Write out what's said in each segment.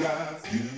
got you.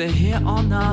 Stay here all night.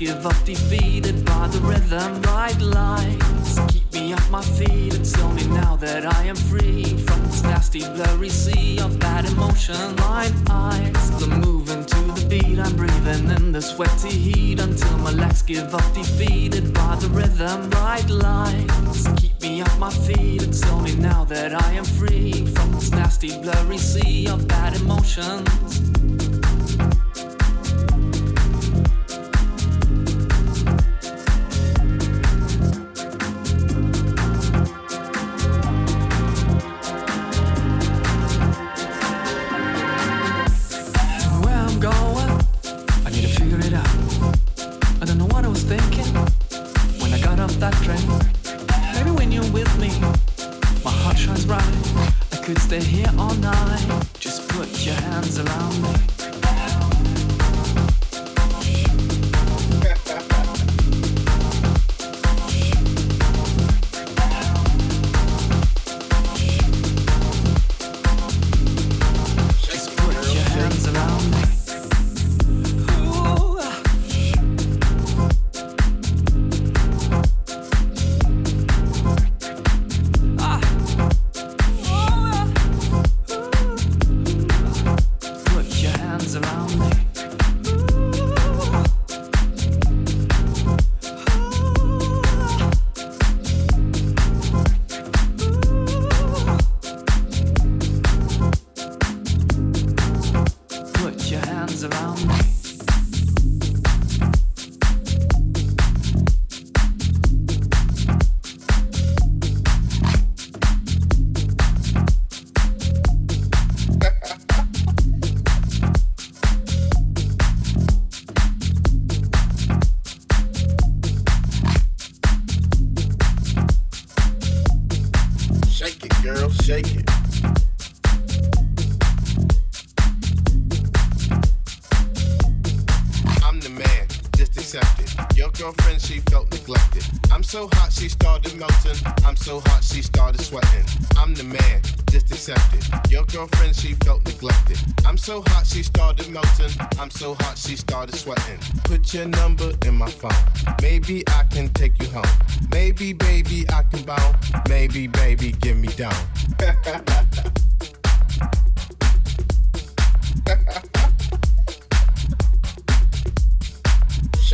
give up. I don't know what I was thinking when I got off that train.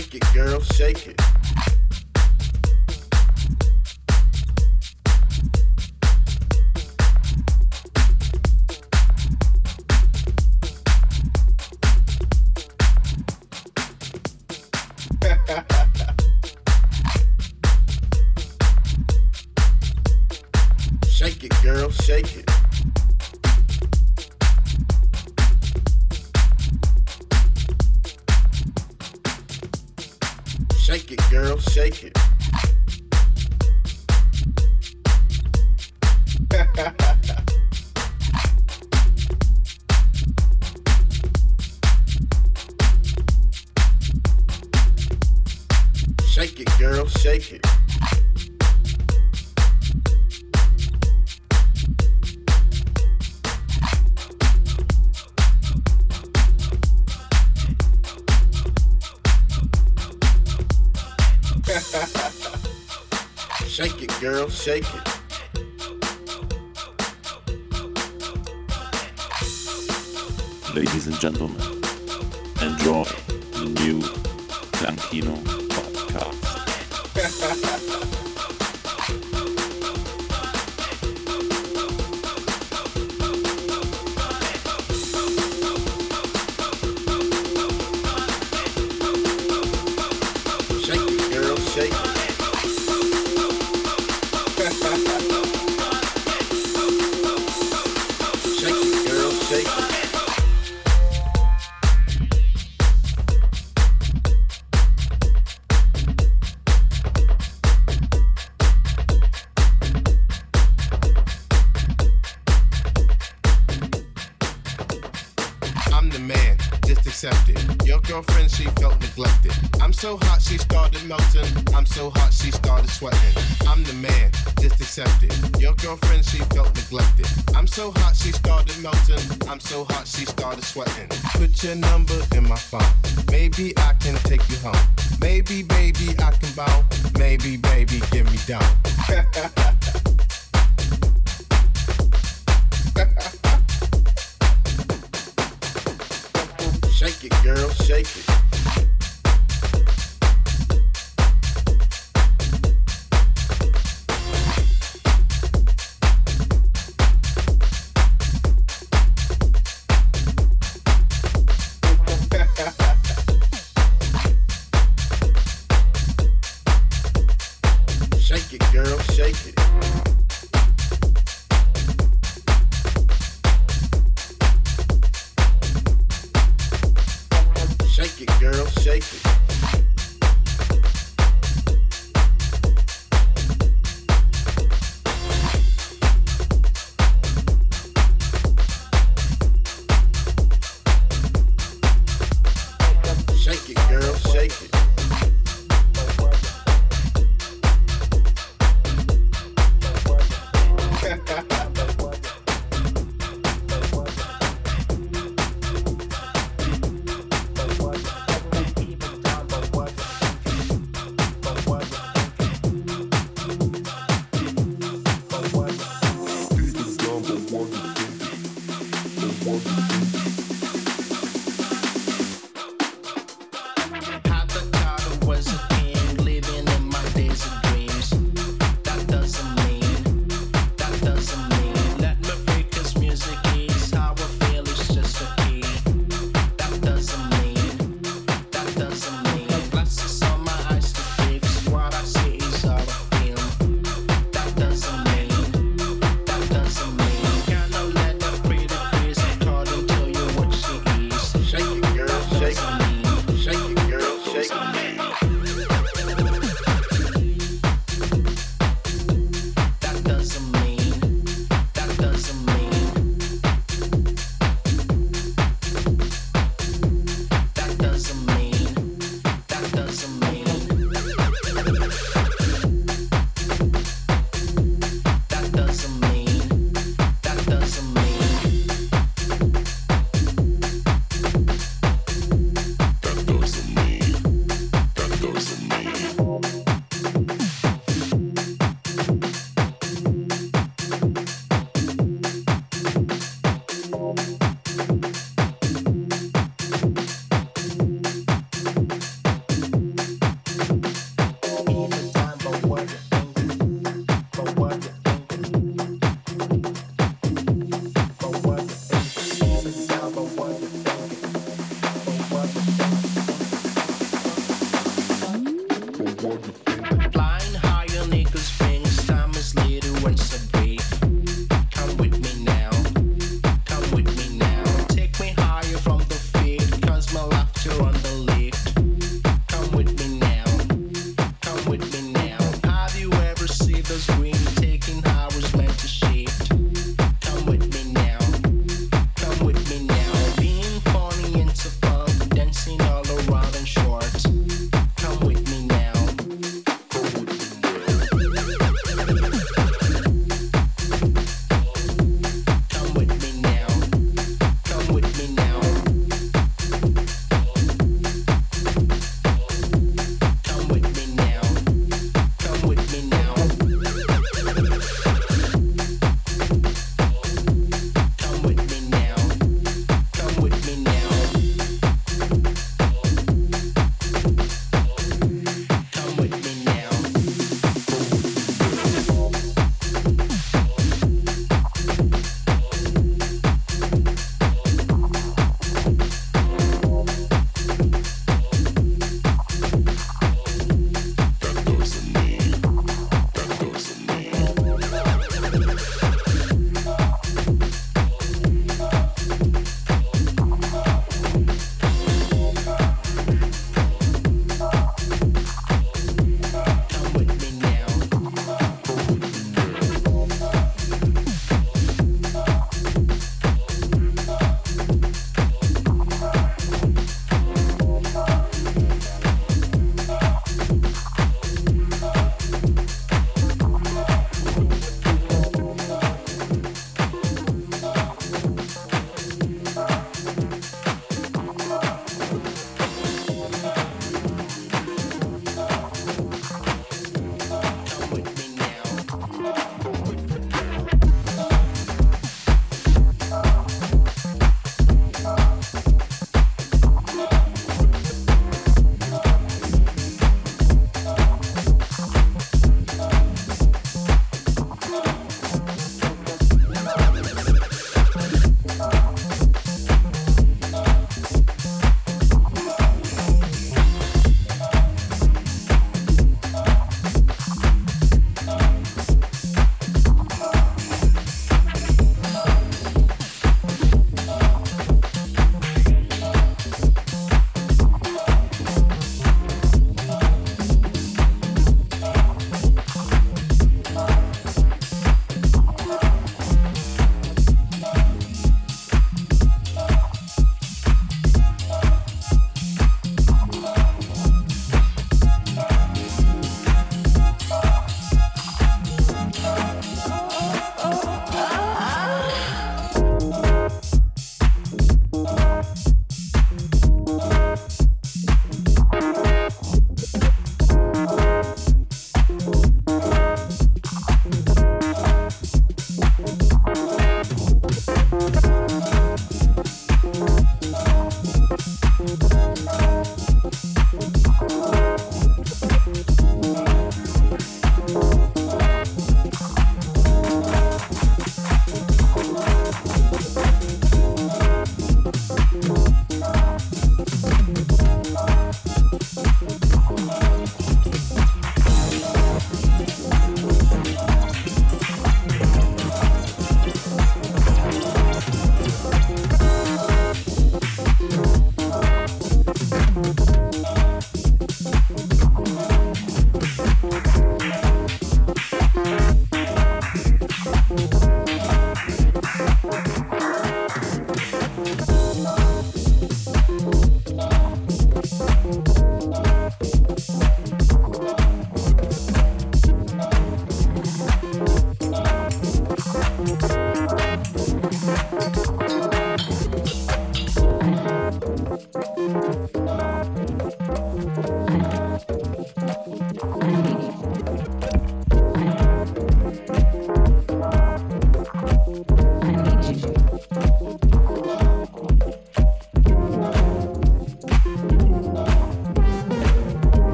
Shake it, girl, shake it. she felt neglected. I'm so hot she started melting. I'm so hot she started sweating. I'm the man, just accept it. Your girlfriend she felt neglected. I'm so hot she started melting. I'm so hot she started sweating. Put your number in my phone. Maybe I can take you home. Maybe baby I can bow. Maybe baby give me down. shake it, girl, shake it.